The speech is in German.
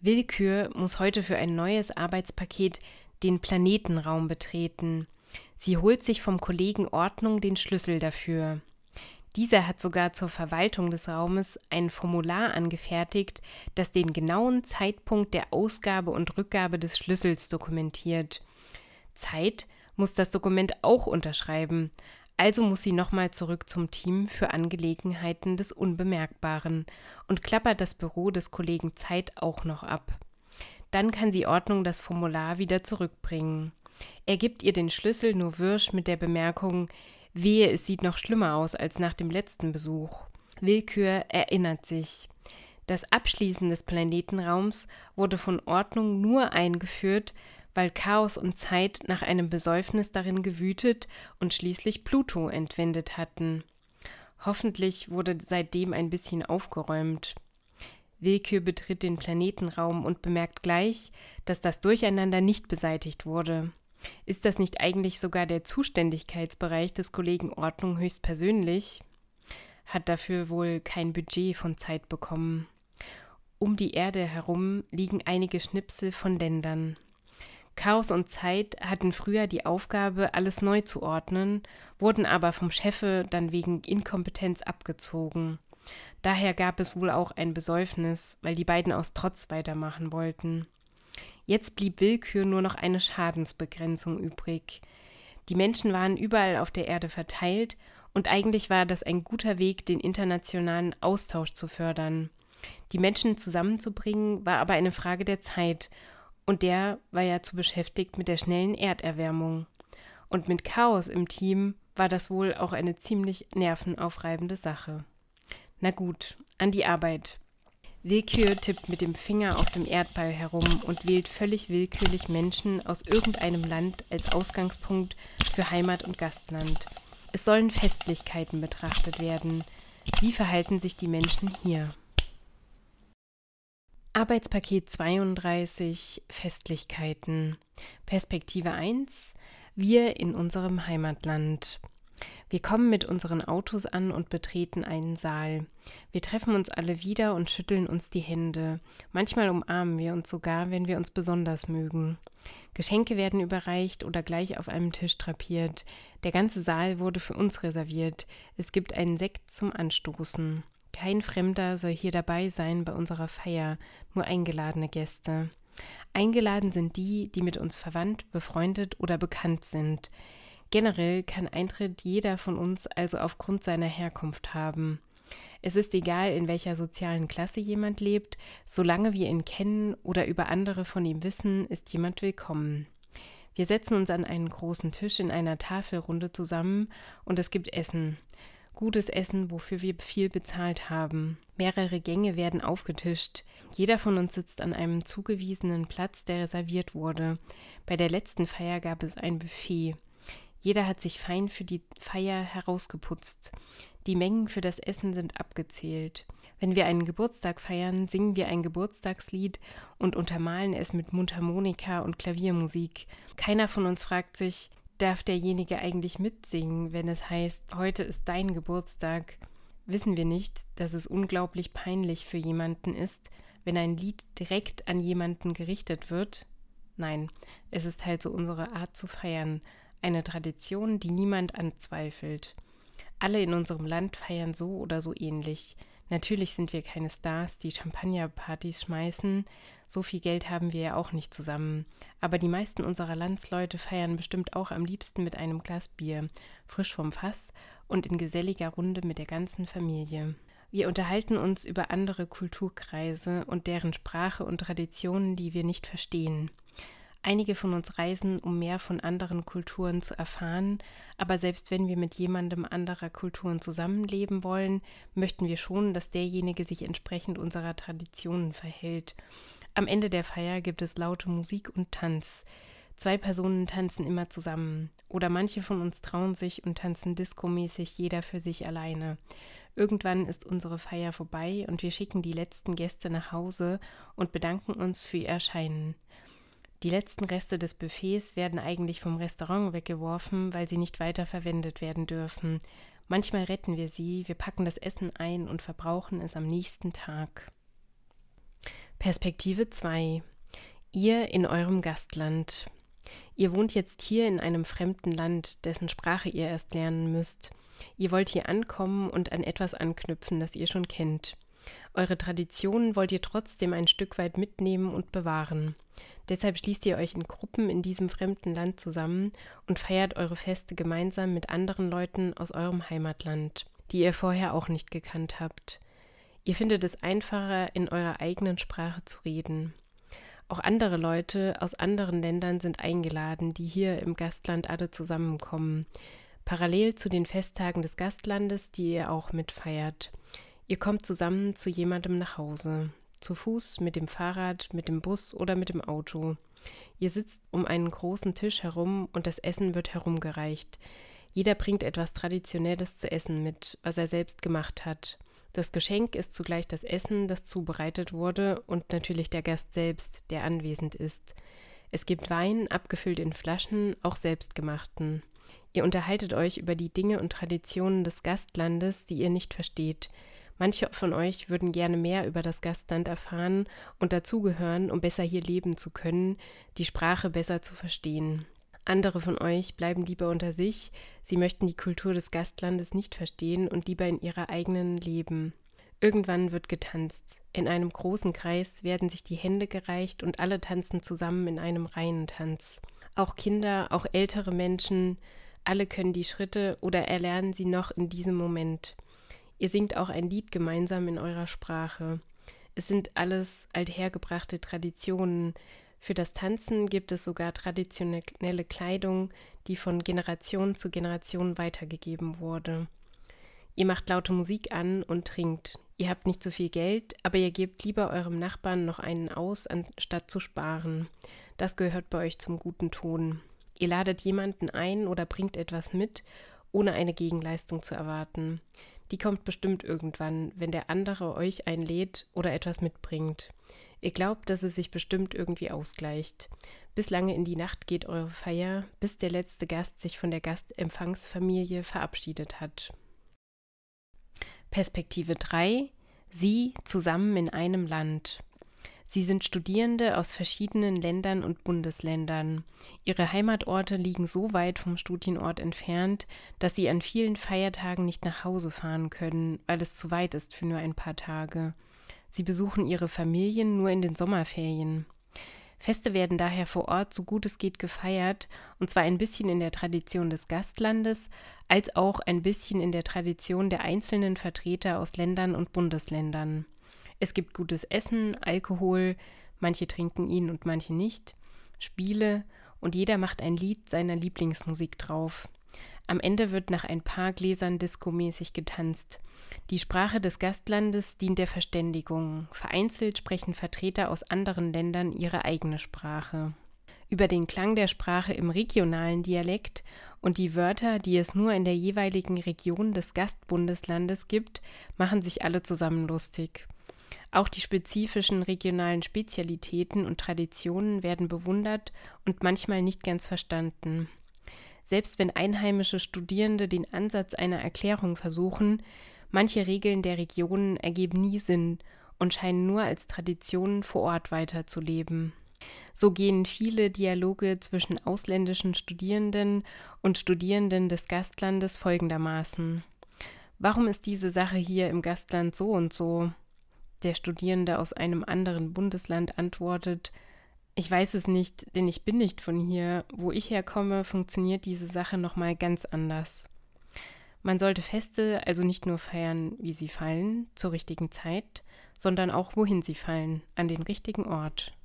Willkür muss heute für ein neues Arbeitspaket den Planetenraum betreten. Sie holt sich vom Kollegen Ordnung den Schlüssel dafür. Dieser hat sogar zur Verwaltung des Raumes ein Formular angefertigt, das den genauen Zeitpunkt der Ausgabe und Rückgabe des Schlüssels dokumentiert. Zeit muss das Dokument auch unterschreiben, also muss sie nochmal zurück zum Team für Angelegenheiten des Unbemerkbaren und klappert das Büro des Kollegen Zeit auch noch ab. Dann kann sie Ordnung das Formular wieder zurückbringen. Er gibt ihr den Schlüssel nur wirsch mit der Bemerkung, wehe, es sieht noch schlimmer aus als nach dem letzten Besuch. Willkür erinnert sich. Das Abschließen des Planetenraums wurde von Ordnung nur eingeführt, weil Chaos und Zeit nach einem Besäufnis darin gewütet und schließlich Pluto entwendet hatten. Hoffentlich wurde seitdem ein bisschen aufgeräumt. Willkür betritt den Planetenraum und bemerkt gleich, dass das Durcheinander nicht beseitigt wurde. Ist das nicht eigentlich sogar der Zuständigkeitsbereich des Kollegen Ordnung höchstpersönlich? Hat dafür wohl kein Budget von Zeit bekommen. Um die Erde herum liegen einige Schnipsel von Ländern. Chaos und Zeit hatten früher die Aufgabe, alles neu zu ordnen, wurden aber vom Chefe dann wegen Inkompetenz abgezogen. Daher gab es wohl auch ein Besäufnis, weil die beiden aus Trotz weitermachen wollten. Jetzt blieb Willkür nur noch eine Schadensbegrenzung übrig. Die Menschen waren überall auf der Erde verteilt, und eigentlich war das ein guter Weg, den internationalen Austausch zu fördern. Die Menschen zusammenzubringen, war aber eine Frage der Zeit, und der war ja zu beschäftigt mit der schnellen Erderwärmung. Und mit Chaos im Team war das wohl auch eine ziemlich nervenaufreibende Sache. Na gut, an die Arbeit. Willkür tippt mit dem Finger auf dem Erdball herum und wählt völlig willkürlich Menschen aus irgendeinem Land als Ausgangspunkt für Heimat und Gastland. Es sollen Festlichkeiten betrachtet werden. Wie verhalten sich die Menschen hier? Arbeitspaket 32 Festlichkeiten. Perspektive 1 Wir in unserem Heimatland. Wir kommen mit unseren Autos an und betreten einen Saal. Wir treffen uns alle wieder und schütteln uns die Hände. Manchmal umarmen wir uns sogar, wenn wir uns besonders mögen. Geschenke werden überreicht oder gleich auf einem Tisch drapiert. Der ganze Saal wurde für uns reserviert. Es gibt einen Sekt zum Anstoßen. Kein Fremder soll hier dabei sein bei unserer Feier, nur eingeladene Gäste. Eingeladen sind die, die mit uns verwandt, befreundet oder bekannt sind. Generell kann Eintritt jeder von uns also aufgrund seiner Herkunft haben. Es ist egal, in welcher sozialen Klasse jemand lebt, solange wir ihn kennen oder über andere von ihm wissen, ist jemand willkommen. Wir setzen uns an einen großen Tisch in einer Tafelrunde zusammen und es gibt Essen gutes Essen, wofür wir viel bezahlt haben. Mehrere Gänge werden aufgetischt. Jeder von uns sitzt an einem zugewiesenen Platz, der reserviert wurde. Bei der letzten Feier gab es ein Buffet. Jeder hat sich fein für die Feier herausgeputzt. Die Mengen für das Essen sind abgezählt. Wenn wir einen Geburtstag feiern, singen wir ein Geburtstagslied und untermalen es mit Mundharmonika und Klaviermusik. Keiner von uns fragt sich, darf derjenige eigentlich mitsingen, wenn es heißt, heute ist dein Geburtstag? Wissen wir nicht, dass es unglaublich peinlich für jemanden ist, wenn ein Lied direkt an jemanden gerichtet wird? Nein, es ist halt so unsere Art zu feiern, eine Tradition, die niemand anzweifelt. Alle in unserem Land feiern so oder so ähnlich. Natürlich sind wir keine Stars, die Champagnerpartys schmeißen, so viel Geld haben wir ja auch nicht zusammen. Aber die meisten unserer Landsleute feiern bestimmt auch am liebsten mit einem Glas Bier, frisch vom Fass und in geselliger Runde mit der ganzen Familie. Wir unterhalten uns über andere Kulturkreise und deren Sprache und Traditionen, die wir nicht verstehen. Einige von uns reisen, um mehr von anderen Kulturen zu erfahren, aber selbst wenn wir mit jemandem anderer Kulturen zusammenleben wollen, möchten wir schon, dass derjenige sich entsprechend unserer Traditionen verhält. Am Ende der Feier gibt es laute Musik und Tanz. Zwei Personen tanzen immer zusammen. Oder manche von uns trauen sich und tanzen diskomäßig jeder für sich alleine. Irgendwann ist unsere Feier vorbei und wir schicken die letzten Gäste nach Hause und bedanken uns für ihr Erscheinen. Die letzten Reste des Buffets werden eigentlich vom Restaurant weggeworfen, weil sie nicht weiter verwendet werden dürfen. Manchmal retten wir sie, wir packen das Essen ein und verbrauchen es am nächsten Tag. Perspektive 2. Ihr in eurem Gastland. Ihr wohnt jetzt hier in einem fremden Land, dessen Sprache ihr erst lernen müsst. Ihr wollt hier ankommen und an etwas anknüpfen, das ihr schon kennt. Eure Traditionen wollt ihr trotzdem ein Stück weit mitnehmen und bewahren. Deshalb schließt ihr euch in Gruppen in diesem fremden Land zusammen und feiert eure Feste gemeinsam mit anderen Leuten aus eurem Heimatland, die ihr vorher auch nicht gekannt habt. Ihr findet es einfacher, in eurer eigenen Sprache zu reden. Auch andere Leute aus anderen Ländern sind eingeladen, die hier im Gastland alle zusammenkommen, parallel zu den Festtagen des Gastlandes, die ihr auch mitfeiert. Ihr kommt zusammen zu jemandem nach Hause, zu Fuß, mit dem Fahrrad, mit dem Bus oder mit dem Auto. Ihr sitzt um einen großen Tisch herum und das Essen wird herumgereicht. Jeder bringt etwas Traditionelles zu essen mit, was er selbst gemacht hat. Das Geschenk ist zugleich das Essen, das zubereitet wurde, und natürlich der Gast selbst, der anwesend ist. Es gibt Wein, abgefüllt in Flaschen, auch selbstgemachten. Ihr unterhaltet euch über die Dinge und Traditionen des Gastlandes, die ihr nicht versteht. Manche von euch würden gerne mehr über das Gastland erfahren und dazugehören, um besser hier leben zu können, die Sprache besser zu verstehen. Andere von euch bleiben lieber unter sich, sie möchten die Kultur des Gastlandes nicht verstehen und lieber in ihrer eigenen leben. Irgendwann wird getanzt. In einem großen Kreis werden sich die Hände gereicht und alle tanzen zusammen in einem Reihentanz. Auch Kinder, auch ältere Menschen, alle können die Schritte oder erlernen sie noch in diesem Moment. Ihr singt auch ein Lied gemeinsam in eurer Sprache. Es sind alles althergebrachte Traditionen, für das Tanzen gibt es sogar traditionelle Kleidung, die von Generation zu Generation weitergegeben wurde. Ihr macht laute Musik an und trinkt. Ihr habt nicht so viel Geld, aber ihr gebt lieber eurem Nachbarn noch einen aus, anstatt zu sparen. Das gehört bei euch zum guten Ton. Ihr ladet jemanden ein oder bringt etwas mit, ohne eine Gegenleistung zu erwarten. Die kommt bestimmt irgendwann, wenn der andere euch einlädt oder etwas mitbringt. Ihr glaubt, dass es sich bestimmt irgendwie ausgleicht. Bis lange in die Nacht geht eure Feier, bis der letzte Gast sich von der Gastempfangsfamilie verabschiedet hat. Perspektive 3. Sie zusammen in einem Land. Sie sind Studierende aus verschiedenen Ländern und Bundesländern. Ihre Heimatorte liegen so weit vom Studienort entfernt, dass sie an vielen Feiertagen nicht nach Hause fahren können, weil es zu weit ist für nur ein paar Tage. Sie besuchen ihre Familien nur in den Sommerferien. Feste werden daher vor Ort so gut es geht gefeiert, und zwar ein bisschen in der Tradition des Gastlandes, als auch ein bisschen in der Tradition der einzelnen Vertreter aus Ländern und Bundesländern. Es gibt gutes Essen, Alkohol, manche trinken ihn und manche nicht, Spiele, und jeder macht ein Lied seiner Lieblingsmusik drauf. Am Ende wird nach ein paar Gläsern diskomäßig getanzt. Die Sprache des Gastlandes dient der Verständigung. Vereinzelt sprechen Vertreter aus anderen Ländern ihre eigene Sprache. Über den Klang der Sprache im regionalen Dialekt und die Wörter, die es nur in der jeweiligen Region des Gastbundeslandes gibt, machen sich alle zusammen lustig. Auch die spezifischen regionalen Spezialitäten und Traditionen werden bewundert und manchmal nicht ganz verstanden. Selbst wenn einheimische Studierende den Ansatz einer Erklärung versuchen, manche Regeln der Regionen ergeben nie Sinn und scheinen nur als Traditionen vor Ort weiterzuleben. So gehen viele Dialoge zwischen ausländischen Studierenden und Studierenden des Gastlandes folgendermaßen. Warum ist diese Sache hier im Gastland so und so? Der Studierende aus einem anderen Bundesland antwortet, ich weiß es nicht, denn ich bin nicht von hier. Wo ich herkomme, funktioniert diese Sache nochmal ganz anders. Man sollte Feste also nicht nur feiern, wie sie fallen, zur richtigen Zeit, sondern auch wohin sie fallen, an den richtigen Ort.